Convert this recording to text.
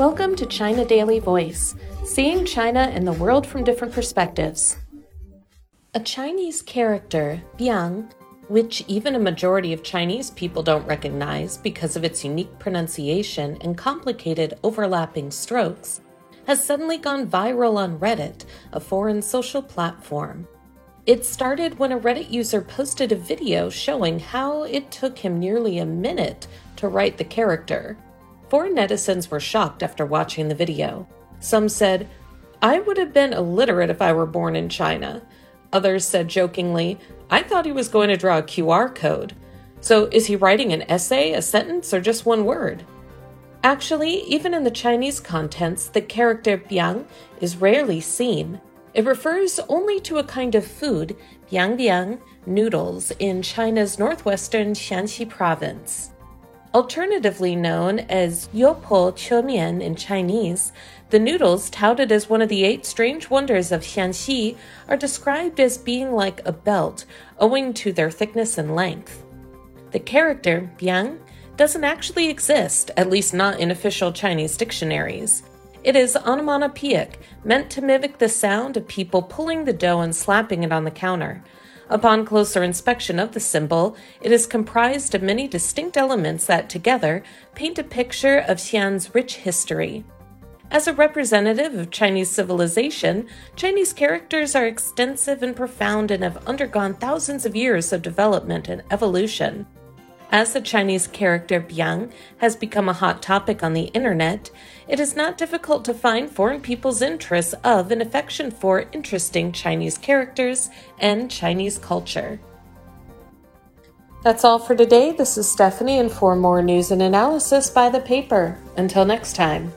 Welcome to China Daily Voice, seeing China and the world from different perspectives. A Chinese character, Biang, which even a majority of Chinese people don't recognize because of its unique pronunciation and complicated overlapping strokes, has suddenly gone viral on Reddit, a foreign social platform. It started when a Reddit user posted a video showing how it took him nearly a minute to write the character. Foreign netizens were shocked after watching the video. Some said, I would have been illiterate if I were born in China. Others said jokingly, I thought he was going to draw a QR code. So is he writing an essay, a sentence, or just one word? Actually, even in the Chinese contents, the character biang is rarely seen. It refers only to a kind of food, biang biang, noodles, in China's northwestern Shaanxi province. Alternatively known as Youpo Chemian in Chinese, the noodles, touted as one of the eight strange wonders of Shaanxi, are described as being like a belt, owing to their thickness and length. The character, biang, doesn't actually exist, at least not in official Chinese dictionaries. It is onomatopoeic, meant to mimic the sound of people pulling the dough and slapping it on the counter. Upon closer inspection of the symbol, it is comprised of many distinct elements that together paint a picture of Xi'an's rich history. As a representative of Chinese civilization, Chinese characters are extensive and profound and have undergone thousands of years of development and evolution. As the Chinese character Biang has become a hot topic on the internet, it is not difficult to find foreign people's interest of and affection for interesting Chinese characters and Chinese culture. That's all for today. This is Stephanie, and for more news and analysis, buy the paper. Until next time.